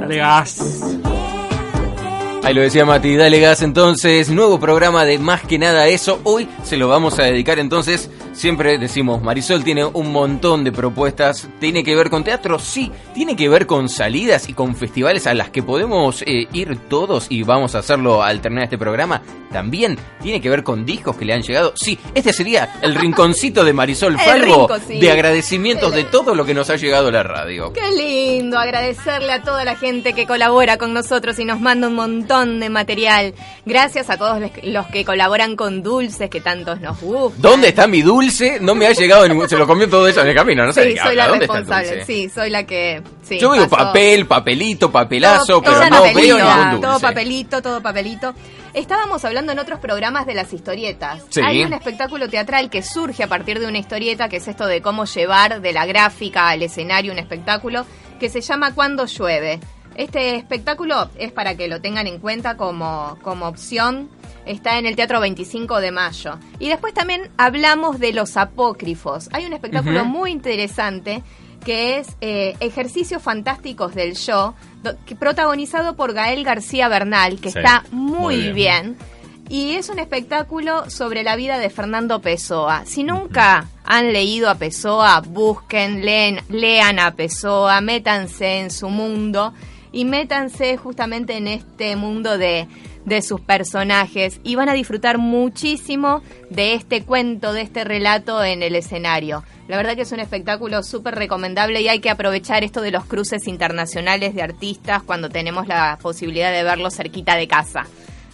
Dale gas. Ahí lo decía Mati, dale gas entonces, nuevo programa de Más que nada eso. Hoy se lo vamos a dedicar entonces, siempre decimos, Marisol tiene un montón de propuestas, tiene que ver con teatro, sí, tiene que ver con salidas y con festivales a las que podemos eh, ir todos y vamos a hacerlo al terminar este programa. También tiene que ver con discos que le han llegado. Sí, este sería el rinconcito de Marisol Falvo sí. de agradecimientos de todo lo que nos ha llegado a la radio. Qué lindo agradecerle a toda la gente que colabora con nosotros y nos manda un montón de material. Gracias a todos los que colaboran con Dulces, que tantos nos gustan. ¿Dónde está mi dulce? No me ha llegado ningún. Se lo comió todo eso en el camino, no sé. de Sí, qué soy habla. la ¿Dónde está el responsable. Sí, soy la que. sí, Yo veo pasó. papel, papelito, papelazo, Todo- pero todo no papelito, veo ningún dulce. Todo papelito, todo papelito. Estábamos hablando en otros programas de las historietas. Sí. Hay un espectáculo teatral que surge a partir de una historieta, que es esto de cómo llevar de la gráfica al escenario un espectáculo, que se llama Cuando llueve. Este espectáculo es para que lo tengan en cuenta como, como opción. Está en el Teatro 25 de Mayo. Y después también hablamos de los apócrifos. Hay un espectáculo muy interesante que es eh, Ejercicios Fantásticos del Yo, do- que- protagonizado por Gael García Bernal, que Sí, está muy muy bien. bien. Y es un espectáculo sobre la vida de Fernando Pessoa. Si nunca han leído a Pessoa, busquen, leen, lean a Pessoa, métanse en su mundo y métanse justamente en este mundo de, de sus personajes y van a disfrutar muchísimo de este cuento, de este relato en el escenario. La verdad que es un espectáculo súper recomendable y hay que aprovechar esto de los cruces internacionales de artistas cuando tenemos la posibilidad de verlo cerquita de casa.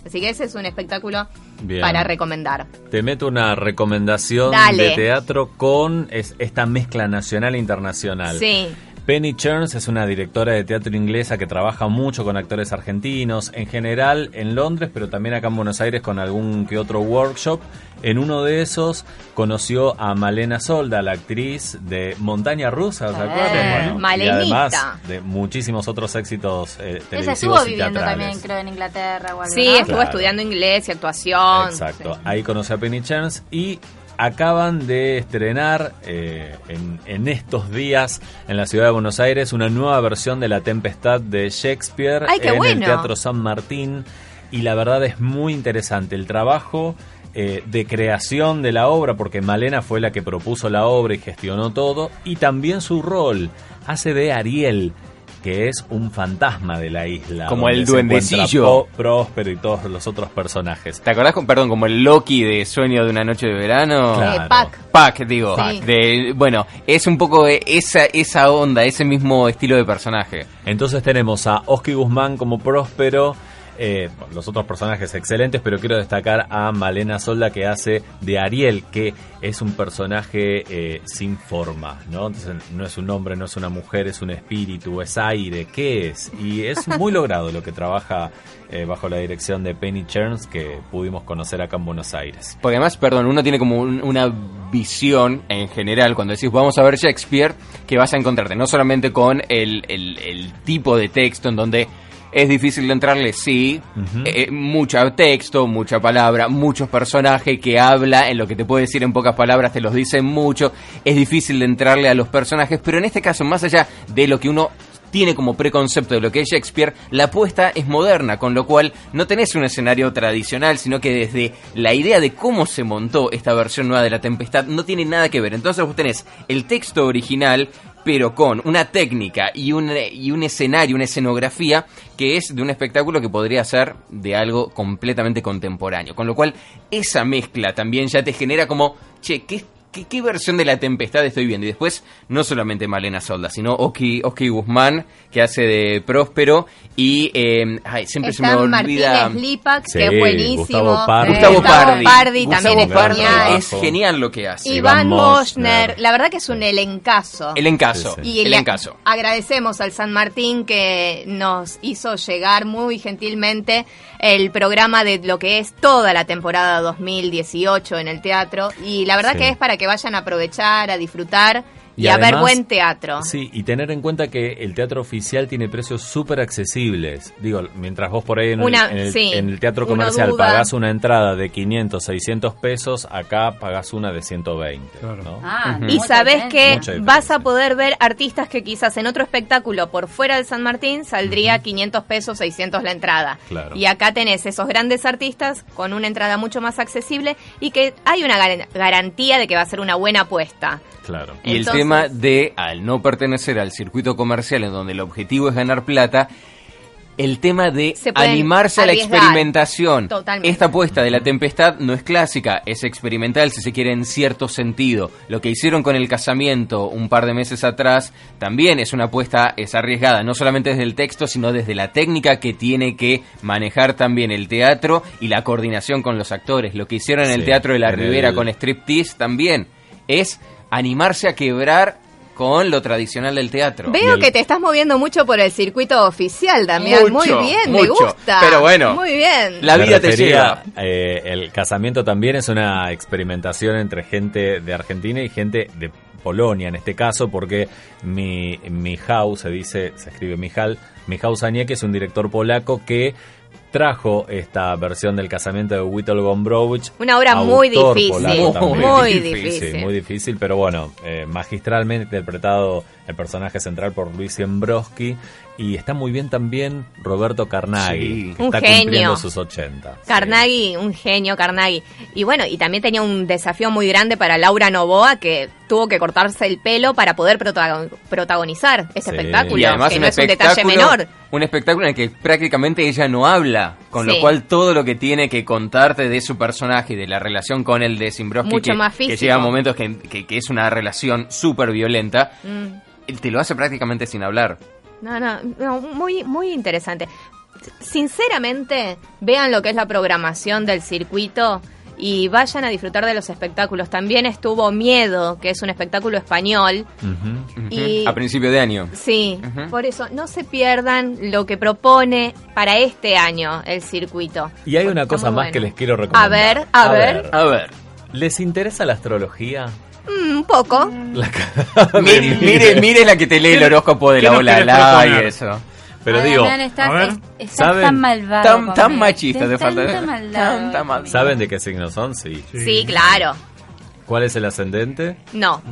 Así que ese es un espectáculo Bien. para recomendar. Te meto una recomendación Dale. de teatro con es- esta mezcla nacional e internacional. Sí. Penny Cherns es una directora de teatro inglesa que trabaja mucho con actores argentinos, en general en Londres, pero también acá en Buenos Aires con algún que otro workshop. En uno de esos conoció a Malena Solda, la actriz de Montaña Rusa, ¿se Eh, acuerdan? y Malenita. además de muchísimos otros éxitos eh, Ella televisivos estuvo y viviendo teatrales. también, creo, en Inglaterra o algo Sí, ¿no? estuvo Claro. estudiando inglés y actuación. Exacto. Sí. Ahí conocí a Penny Cherns y acaban de estrenar eh, en, en estos días en la ciudad de Buenos Aires una nueva versión de La Tempestad de Shakespeare ¡Ay, qué en el! Teatro San Martín y la verdad es muy interesante el trabajo eh, de creación de la obra porque Malena fue la que propuso la obra y gestionó todo y también su rol hace de Ariel que es un fantasma de la isla Como el duendecillo. Próspero y todos los otros personajes ¿Te acordás, con, perdón, como el Loki de Sueño de una noche de verano? Claro. Eh, Pac. Pac, digo. Sí. De, bueno, es un poco eh, esa, esa onda, ese mismo estilo de personaje. Entonces tenemos a Oski Guzmán como Próspero, eh, los otros personajes excelentes, pero quiero destacar a Malena Solda que hace de Ariel, que es un personaje eh, sin forma, ¿no? Entonces no es un hombre, no es una mujer, es un espíritu, es aire, ¿qué es? Y es muy logrado lo que trabaja eh, bajo la dirección de Penny Cherns que pudimos conocer acá en Buenos Aires. Porque además, perdón, uno tiene como un- una visión en general cuando decís vamos a ver Shakespeare, que vas a encontrarte no solamente con el, el- el tipo de texto en donde es difícil de entrarle, sí, Ujú. eh, mucha texto, mucha palabra, muchos personajes que habla, en lo que te puede decir en pocas palabras te los dicen mucho, es difícil de entrarle a los personajes, pero en este caso, más allá de lo que uno tiene como preconcepto de lo que es Shakespeare, la apuesta es moderna, con lo cual no tenés un escenario tradicional, sino que desde la idea de cómo se montó esta versión nueva de La Tempestad no tiene nada que ver. Entonces vos tenés el texto original, pero con una técnica y un, y un escenario, una escenografía que es de un espectáculo que podría ser de algo completamente contemporáneo. Con lo cual esa mezcla también ya te genera como, che, ¿qué ¿qué, qué versión de la tempestad estoy viendo? Y después, no solamente Malena Solda, sino Oki, Oski Guzmán, que hace de Próspero, y eh, ay, siempre se me olvida... Martínez Lipac, Sí, que es buenísimo. Gustavo Pardi. Eh, Gustavo Pardi. también es Gustavo Pardi genial. es genial lo que hace. Iván Moschner. la verdad que es un elencazo. El encaso. Sí, sí. Y el le encaso. agradecemos al San Martín que nos hizo llegar muy gentilmente el programa de lo que es toda la temporada 2018 en el teatro. Y la verdad Sí. que es para que vayan a aprovechar, a disfrutar y, Y a ver además- buen teatro. Sí, y tener en cuenta que el teatro oficial tiene precios súper accesibles. Digo, mientras vos por ahí en, el- Una- en el, sí, en el teatro comercial duda. pagás una entrada de 500, 600 pesos, acá pagás una de 120. ¿no? Ah, Ujú. Y diferencia. que vas a poder ver artistas que quizás en otro espectáculo por fuera del San Martín saldría 500 pesos, 600 la entrada. Claro. Y acá tenés esos grandes artistas con una entrada mucho más accesible y que hay una gar- garantía de que va a ser una buena apuesta. Claro. Y el tema de, al no pertenecer al circuito comercial en donde el objetivo es ganar plata, el tema de animarse a la experimentación. Totalmente. Esta apuesta de la tempestad no es clásica, es experimental si se quiere en cierto sentido. Lo que hicieron con el casamiento un par de meses atrás también es una apuesta, es arriesgada, no solamente desde el texto, sino desde la técnica que tiene que manejar también el teatro y la coordinación con los actores. Lo que hicieron en el Teatro de la en Ribera el- con striptease también es animarse a quebrar con lo tradicional del teatro. Veo el- que te estás moviendo mucho por el circuito oficial, Damián. Mucho, Muy bien, me gusta. Pero bueno, Muy bien. la vida te lleva. eh, el casamiento también es una experimentación entre gente de Argentina y gente de Polonia en este caso, porque mi, Michał, se dice, se escribe Michal, Michał Zaniek es un director polaco que trajo esta versión del casamiento de Whittle Gombrowicz. Una obra muy difícil. Muy difícil. Sí, muy difícil, pero bueno, eh, magistralmente interpretado el personaje central por Luis Siembrowski y está muy bien también Roberto Carnaghi, Sí. que Un está genio. cumpliendo sus 80. Carnaghi, un genio Carnaghi. Y bueno, y también tenía un desafío muy grande para Laura Novoa, que tuvo que cortarse el pelo para poder protagon- protagonizar este Sí. espectáculo, Y además que un no es un detalle menor. un espectáculo en el que prácticamente ella no habla, con Sí. lo cual todo lo que tiene que contarte de su personaje y de la relación con el de Simbroski, que, llega a momentos que, que- que es una relación súper violenta, Mm. te lo hace prácticamente sin hablar. No, no, no, muy, muy interesante. Sinceramente, vean lo que es la programación del circuito y vayan a disfrutar de los espectáculos. También estuvo Miedo, que es un espectáculo español. Y- A principio de año. Sí, por eso no se pierdan lo que propone para este año el circuito. Y hay una cosa más bueno. que les quiero recomendar. A ver, a ver. A ver. ¿Les interesa la astrología? Mm, un poco. La cara de- Mire, mire, mire la que te lee el horóscopo de ¿Qué la ola la y eso. Pero Ay, digo, Damián, estás, a ver. es- estás ¿saben? tan malvado. Tan, tan machista te Estás falta. Tan. Tan- tan mal- ¿saben de qué signos son? Sí. Sí, claro. ¿Cuál es el ascendente? No.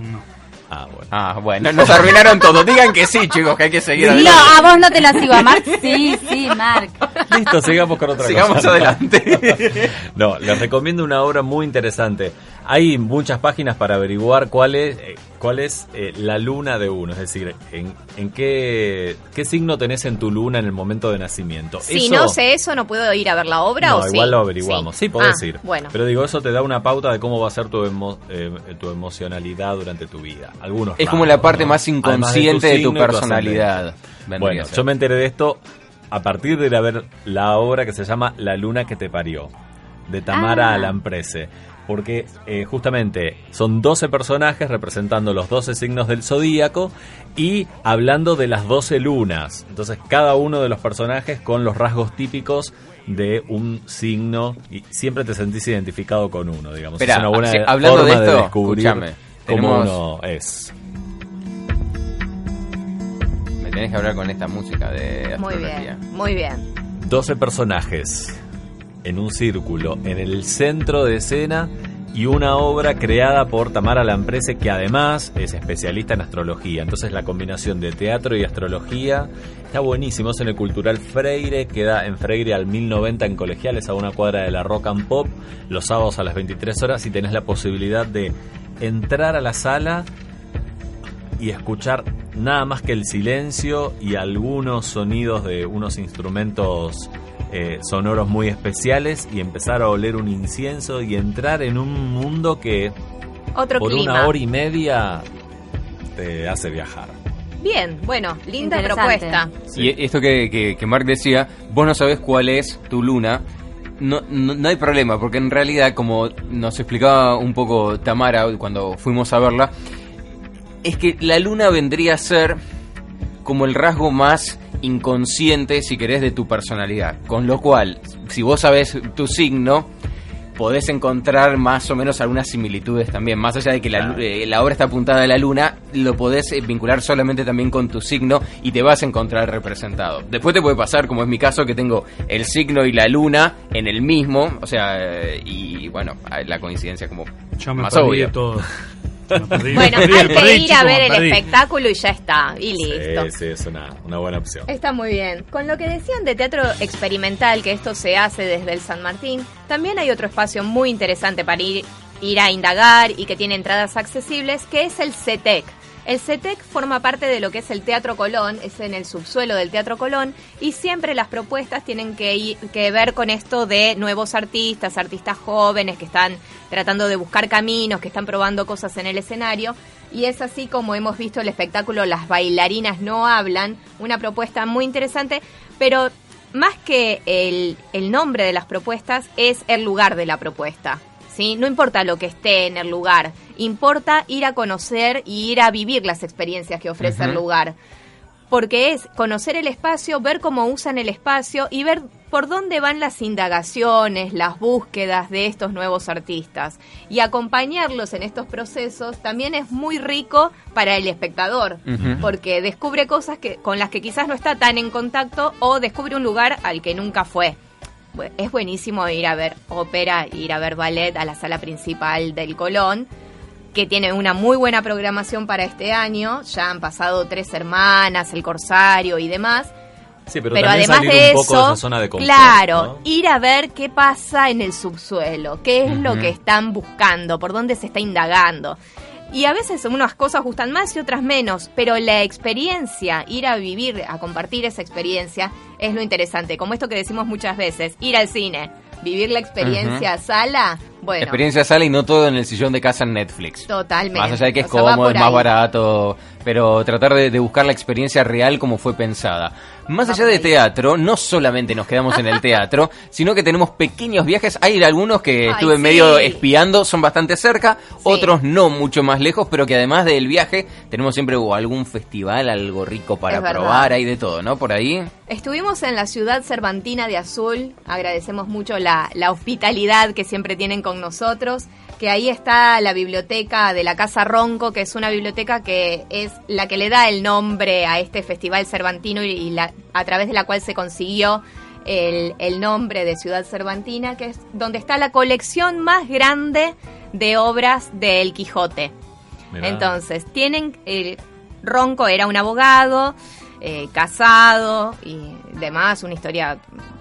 Ah, bueno. Ah, bueno, nos arruinaron todo. Digan que sí, chicos, que hay que seguir No, adelante. a vos no te la sigo. A Mark, sí, sí, Mark. Listo, sigamos con otra Sigamos cosa. adelante. No, les recomiendo una obra muy interesante. Hay muchas páginas para averiguar cuál es, eh, cuál es eh, la luna de uno, es decir, en, en qué, qué signo tenés en tu luna en el momento de nacimiento. Si Eso- no sé eso, ¿no puedo ir a ver la obra no, o sí? igual lo averiguamos. Sí, podés Ah, ir. Bueno. Pero digo, eso te da una pauta de cómo va a ser tu, emo- eh, tu emocionalidad durante tu vida. Algunos Es como la parte ¿no? más inconsciente de tu personalidad. Bueno, yo me enteré de esto a partir de ir a ver la obra que se llama La luna que te parió, de Tamara Ah. Alamprese. Porque eh, justamente son 12 personajes representando los 12 signos del zodíaco y hablando de las 12 lunas. Entonces, cada uno de los personajes con los rasgos típicos de un signo y siempre te sentís identificado con uno, digamos. Esperá, es una buena así- hablando forma de esto, descubrir escúchame, cómo tenemos- uno es. Me tenés que hablar con esta música de Muy astrología. bien, muy bien. 12 personajes en un círculo en el centro de escena y una obra creada por Tamara Lamprese que además es especialista en astrología. Entonces la combinación de teatro y astrología está buenísimo. Es en el Cultural Freire, queda en Freire al 1090 en Colegiales a una cuadra de la Rock and Pop los sábados a las 23 horas y tenés la posibilidad de entrar a la sala y escuchar nada más que el silencio y algunos sonidos de unos instrumentos eh, sonoros muy especiales y empezar a oler un incienso y entrar en un mundo que Otro por clima. una hora y media te hace viajar. Bien, bueno, linda propuesta. Y esto que, que, que Mark decía, vos no sabés cuál es tu luna. No, no, no hay problema, porque en realidad, como nos explicaba un poco Tamara cuando fuimos a verla, es que la luna vendría a ser como el rasgo más inconsciente, si querés, de tu personalidad. Con lo cual, si vos sabés tu signo, podés encontrar más o menos algunas similitudes también. Más allá de que la, eh, la obra está apuntada a la luna, lo podés eh, vincular solamente también con tu signo y te vas a encontrar representado. Después te puede pasar, como es mi caso, que tengo el signo y la luna en el mismo, o sea, eh, y bueno, la coincidencia como Yo me más perdí obvia. de todo. Perdí, Bueno, perdí, hay que ir a ver el espectáculo y ya está, y listo. Sí, sí, es una, una buena opción. Está muy bien. Con lo que decían de teatro experimental, que esto se hace desde el San Martín, también hay otro espacio muy interesante para ir, ir a indagar y que tiene entradas accesibles, que es el CETEC. El CETEC forma parte de lo que es el Teatro Colón, es en el subsuelo del Teatro Colón, y siempre las propuestas tienen que, ir- que ver con esto de nuevos artistas, artistas jóvenes que están tratando de buscar caminos, que están probando cosas en el escenario. Y es así como hemos visto el espectáculo Las bailarinas no hablan, una propuesta muy interesante, pero más que el, el nombre de las propuestas es el lugar de la propuesta. ¿sí? No importa lo que esté en el lugar, importa ir a conocer y ir a vivir las experiencias que ofrece el lugar. Porque es conocer el espacio, ver cómo usan el espacio y ver por dónde van las indagaciones, las búsquedas de estos nuevos artistas. Y acompañarlos en estos procesos también es muy rico para el espectador, porque descubre cosas que, con las que quizás no está tan en contacto o descubre un lugar al que nunca fue. Es buenísimo ir a ver ópera, ir a ver ballet a la sala principal del Colón, que tiene una muy buena programación para este año. Ya han pasado Tres Hermanas, El Corsario y demás. Sí, pero, además salir de un poco eso, de esa zona de confort. claro, ¿no? ir a ver qué pasa en el subsuelo, qué es lo que están buscando, por dónde se está indagando. Y a veces unas cosas gustan más y otras menos, pero la experiencia, ir a vivir, a compartir esa experiencia, es lo interesante. Como esto que decimos muchas veces, ir al cine, vivir la experiencia sala, bueno, Experiencia sala y no todo en el sillón de casa en Netflix. totalmente. Más allá de que es O sea, va cómodo, es más barato, pero tratar de, de buscar la experiencia real como fue pensada. Más allá de teatro, no solamente nos quedamos en el teatro, sino que tenemos pequeños viajes. Hay algunos que Ay, estuve sí. medio espiando, son bastante cerca, otros no mucho más lejos, pero que además del viaje tenemos siempre algún festival, algo rico para probar, hay de todo, ¿no? Por ahí. Estuvimos en la ciudad cervantina de Azul, agradecemos mucho la, la hospitalidad que siempre tienen con nosotros, que ahí está la biblioteca de la Casa Ronco, que es una biblioteca que es la que le da el nombre a este festival cervantino y, la, a través de la cual se consiguió el, el nombre de Ciudad Cervantina, que es donde está la colección más grande de obras del Quijote. Mirá. Entonces, tienen. El Ronco era un abogado, eh, casado y demás, una historia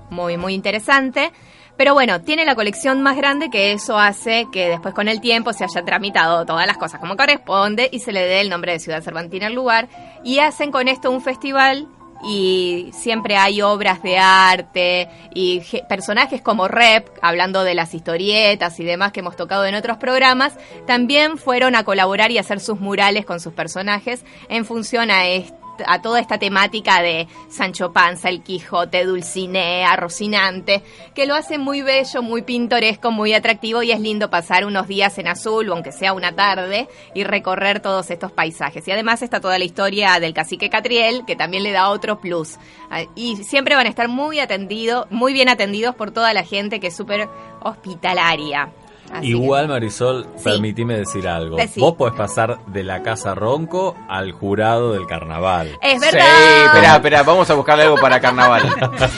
muy, muy interesante. Pero bueno, tiene la colección más grande que eso hace que después con el tiempo se haya tramitado todas las cosas como corresponde y se le dé el nombre de Ciudad Cervantina al lugar. Y hacen con esto un festival y siempre hay obras de arte y personajes como Rep, hablando de las historietas y demás que hemos tocado en otros programas, también fueron a colaborar y hacer sus murales con sus personajes en función a est- a toda esta temática de Sancho Panza, el Quijote, Dulcinea, Rocinante, que lo hace muy bello, muy pintoresco, muy atractivo y es lindo pasar unos días en azul, o aunque sea una tarde, y recorrer todos estos paisajes. Y además está toda la historia del cacique Catriel, que también le da otro plus. Ah, Y siempre van a estar muy atendidos, muy bien atendidos por toda la gente que es súper hospitalaria. Así que- Igual, Marisol, Sí. permitime decir algo. Decí. Vos podés pasar de la Casa Ronco al jurado del carnaval. Es Sí, verdad. espera, espera, vamos a buscarle algo para carnaval.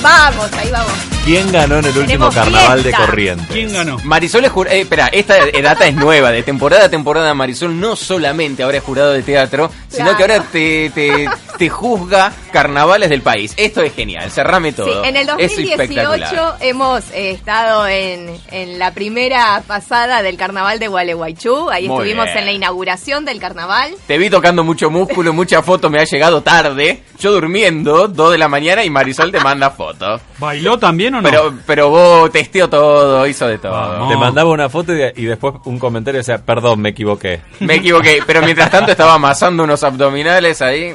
Vamos, ahí vamos. ¿Quién ganó en el último carnaval de. Corrientes? ¿Quién ganó? Marisol es jurado. espera, esta eh, data es nueva. De temporada a temporada, Marisol no solamente ahora es jurado de teatro, sino que ahora te, te, te juzga carnavales del país. Esto es genial, cerrame todo. Sí, en el Es 2018 espectacular. hemos eh, estado en, en la primera pasada del carnaval de Gualeguaychú. Ahí Muy estuvimos bien. en la inauguración del carnaval. Te vi tocando mucho músculo, mucha foto, me ha llegado tarde. Yo durmiendo, 2 de la mañana y Marisol te manda fotos. ¿Bailó también o no? Pero, pero vos testeó todo, hizo de todo. Vamos. Te mandaba una foto y, y después un comentario, o sea, perdón, me equivoqué. Me equivoqué, pero mientras tanto estaba amasando unos abdominales ahí.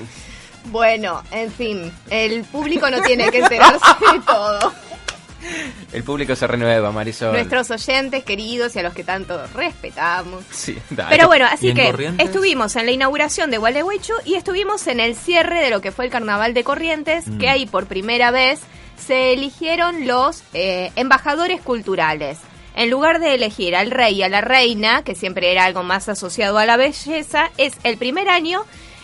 Bueno, en fin, el público no tiene que enterarse de todo. El público se renueva, Marisol. Nuestros oyentes queridos y a los que tanto respetamos. Sí, dale. Pero bueno, ¿Y así que Corrientes? estuvimos en la inauguración de Gualeguaychú y estuvimos en el cierre de lo que fue el Carnaval de Corrientes, Mm. que ahí por primera vez se eligieron los eh, embajadores culturales. En lugar de elegir al rey y a la reina, que siempre era algo más asociado a la belleza, es el primer año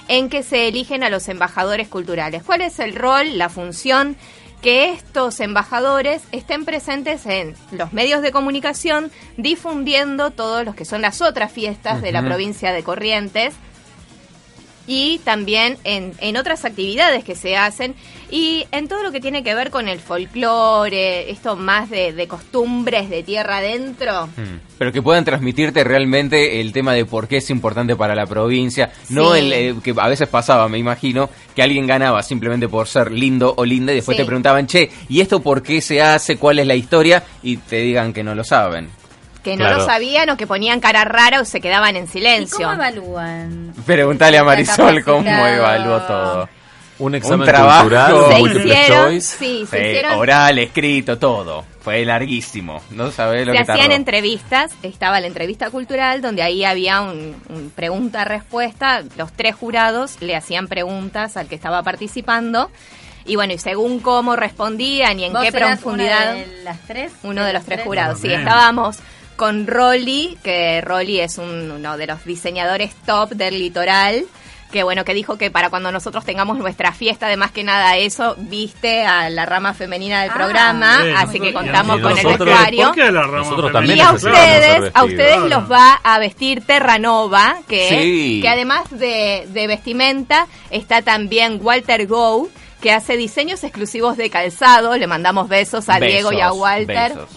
en que se eligen a los embajadores culturales. ¿Cuál es el rol, la función? Que estos embajadores estén presentes en los medios de comunicación, difundiendo todos los que son las otras fiestas de la provincia de Corrientes y también en, en otras actividades que se hacen y en todo lo que tiene que ver con el folclore, esto más de, de costumbres de tierra adentro. Mm. Pero que puedan transmitirte realmente el tema de por qué es importante para la provincia. No el eh, que a veces pasaba, me imagino, que alguien ganaba simplemente por ser lindo o linda y después Sí. te preguntaban, che, ¿y esto por qué se hace? ¿Cuál es la historia? Y te digan que no lo saben. Que no Claro. lo sabían o que ponían cara rara o se quedaban en ¿Y silencio. cómo evalúan? Preguntale a Marisol cómo evaluó todo. Un examen trabajo. cultural, Se hicieron, choice. sí, se Sí, hicieron oral, escrito, todo. Fue larguísimo. No sabés lo se que tardó. hacían entrevistas, estaba la entrevista cultural donde ahí había un, un pregunta-respuesta, los tres jurados le hacían preguntas al que estaba participando y bueno, y según cómo respondían y en ¿Vos qué profundidad, una de las tres? uno de los tres jurados, sí, estábamos con Rolly, que Rolly es un- uno de los diseñadores top del litoral, que bueno, que dijo que para cuando nosotros tengamos nuestra fiesta, además que nada eso, viste a la rama femenina del Ah, programa, bien. así que contamos con el nosotros- vestuario. ¿Por qué la rama Nosotros femenina? también Y a ustedes, a vestidos. ustedes Claro. los va a vestir Terranova, que, Sí. que además de, de vestimenta está también Walter Go, que hace diseños exclusivos de calzado. Le mandamos besos a Diego y a Walter. besos.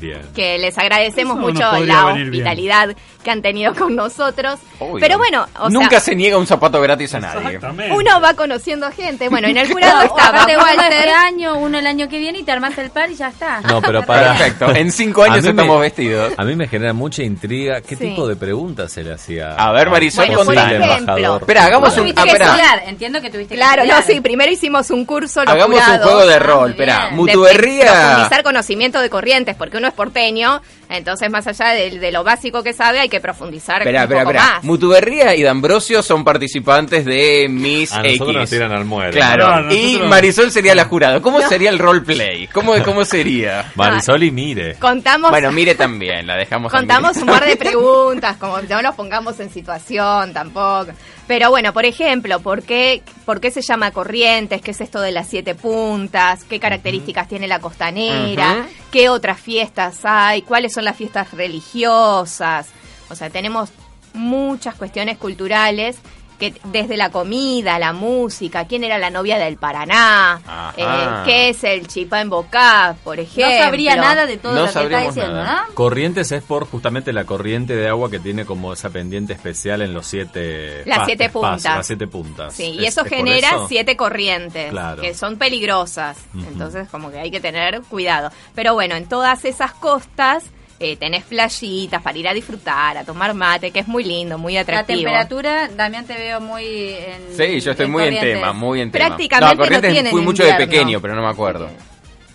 Bien. Que les agradecemos Eso mucho la hospitalidad que han tenido con nosotros. Obvio. Pero bueno, o Nunca sea, se niega un zapato gratis a nadie. Uno va conociendo gente. Bueno, en el jurado estaba este Walter. año, uno el año que viene y te armaste el par y ya está. No, pero para-. Perfecto. En cinco años mí me- estamos vestidos. A mí me genera mucha intriga. ¿Qué Sí. tipo de preguntas se le hacía? A ver, Marisol, Bueno, por ejemplo. Espera, hagamos un- ah, que estudiar, entiendo que tuviste que Claro, no, estudiar. sí, primero hicimos un curso. Hagamos un juego de Ah, rol. Espera, Mutuberría. profundizar conocimiento de corrientes, porque uno es porteño, entonces más allá de, de lo básico que sabe, hay que profundizar Espera, un espera, poco más. Mutuberría y D'Ambrosio son participantes de Miss A nos X. tiran al muere. Claro, Claro, y Marisol sería la jurada. ¿Cómo sería el roleplay? ¿Cómo, ¿Cómo sería? Marisol y mire. Contamos, Bueno, mire también, la dejamos a contamos Mire. un par de preguntas, como no nos pongamos en situación tampoco. Pero bueno, por ejemplo, ¿por qué, ¿por qué se llama Corrientes? ¿Qué es esto de las siete puntas? ¿Qué características tiene la costanera? ¿Qué otras fiestas hay? ¿Cuáles son las fiestas religiosas? O sea, tenemos muchas cuestiones culturales que desde la comida, la música, quién era la novia del Paraná, eh, qué es el chipá en bocá, por ejemplo. No sabría nada de todo No lo que está diciendo, nada. ¿no? Corrientes es por justamente la corriente de agua que tiene como esa pendiente especial en los siete Las siete puntas. las siete puntas. Sí, y ¿Es- eso es genera eso? siete corrientes Claro. que son peligrosas. Entonces, como que hay que tener cuidado. Pero bueno, en todas esas costas eh, tenés playitas para ir a disfrutar, a tomar mate, que es muy lindo, muy La atractivo. temperatura, Damián, te veo muy en. Sí, yo estoy muy en tema, muy en tema. Prácticamente no, Corrientes no tienen fui mucho de pequeño, pero no me acuerdo.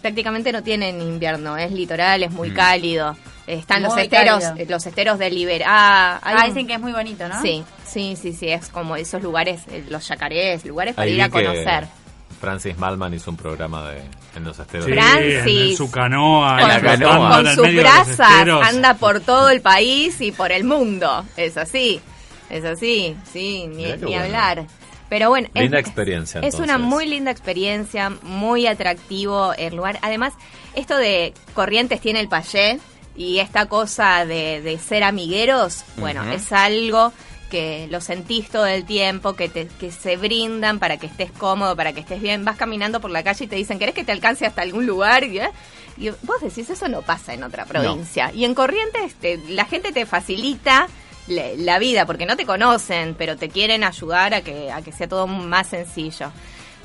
Prácticamente no tienen invierno, es litoral, es muy Mm. cálido. Están los esteros, cálido. los esteros de Liber. Ah, hay Ah, un- dicen que es muy bonito, ¿no? Sí, sí, sí, sí, es como esos lugares, eh, los yacarés, lugares para Ahí ir a que conocer. Francis Malman hizo un programa de en los esteros. Sí, Francis. en su canoa. En la canoa. con sus brasas anda por todo el país y por el mundo. Es así, es así, sí, ni, bueno. hablar. Pero bueno, Linda es, experiencia, Es una muy linda experiencia, muy atractivo el lugar. Además, esto de Corrientes tiene el payé y esta cosa de, de ser amigueros, bueno, es algo que lo sentís todo el tiempo, que, te, que se brindan para que estés cómodo, para que estés bien. Vas caminando por la calle y te dicen, ¿querés que te alcance hasta algún lugar? Y, ¿eh? y vos decís, eso no pasa en otra provincia. Y en Corrientes te- la gente te facilita la vida, porque no te conocen, pero te quieren ayudar a que, a que sea todo más sencillo.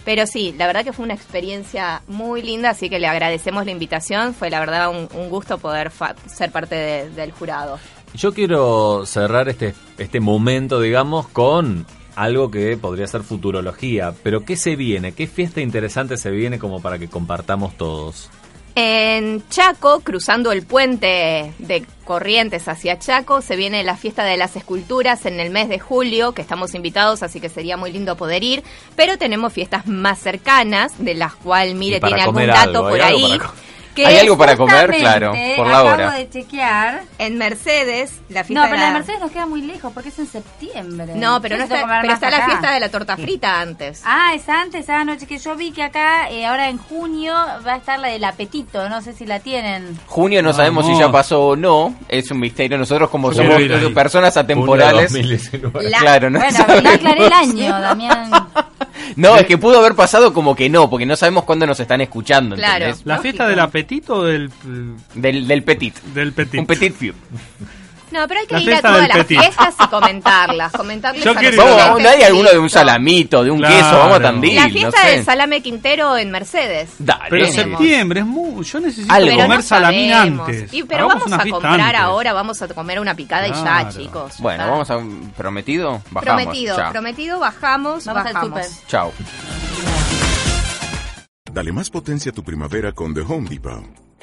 Pero sí, la verdad que fue una experiencia muy linda, así que le agradecemos la invitación. Fue la verdad un, un gusto poder fa- ser parte de- del jurado. Yo quiero cerrar este, este momento, digamos, con algo que podría ser futurología. Pero ¿qué se viene? ¿Qué fiesta interesante se viene como para que compartamos todos? En Chaco, cruzando el puente de Corrientes hacia Chaco, se viene la fiesta de las esculturas en el mes de julio, que estamos invitados, así que sería muy lindo poder ir. Pero tenemos fiestas más cercanas, de las cuales, mire, tiene algún dato algo, por ¿hay algo ahí. Que Hay algo para comer, claro, por la acabo hora. de chequear. En Mercedes, la fiesta No, pero de la la... de Mercedes nos queda muy lejos porque es en septiembre. No, pero, no está, comer pero está la fiesta de la torta frita antes. Ah, es antes, ah, noche que yo vi que acá, eh, ahora en junio, va a estar la del apetito, no sé si la tienen. Junio no sabemos si ya pasó o no, es un misterio. Nosotros como somos personas atemporales, Junio 2019. La- claro, no bueno, aclaré el año, Damián. No, es que pudo haber pasado como que no, porque no sabemos cuándo nos están escuchando. Claro. ¿entendés? ¿La Lógico. fiesta del apetito o del, Del, del petit. del petit? Un petit few. No, pero hay que La ir a todas las petit. fiestas y comentarlas. Comentarles Yo a quiero ir a la- vamos, alguno de un salamito, de un Claro. queso, vamos a Tandil. La fiesta no sé. del salame Quintero en Mercedes. Dale. Pero septiembre es muy... Yo necesito Algo. Pero comer no salamín sabemos. antes. Y, pero Hagamos vamos una a fiesta comprar antes. ahora, vamos a comer una picada y ya, Claro. chicos. Bueno, vamos a... ¿Prometido? Bajamos. Prometido, Chao. prometido, bajamos, Vamos al bajamos. súper. Chao. Dale más potencia a tu primavera con The Home Depot.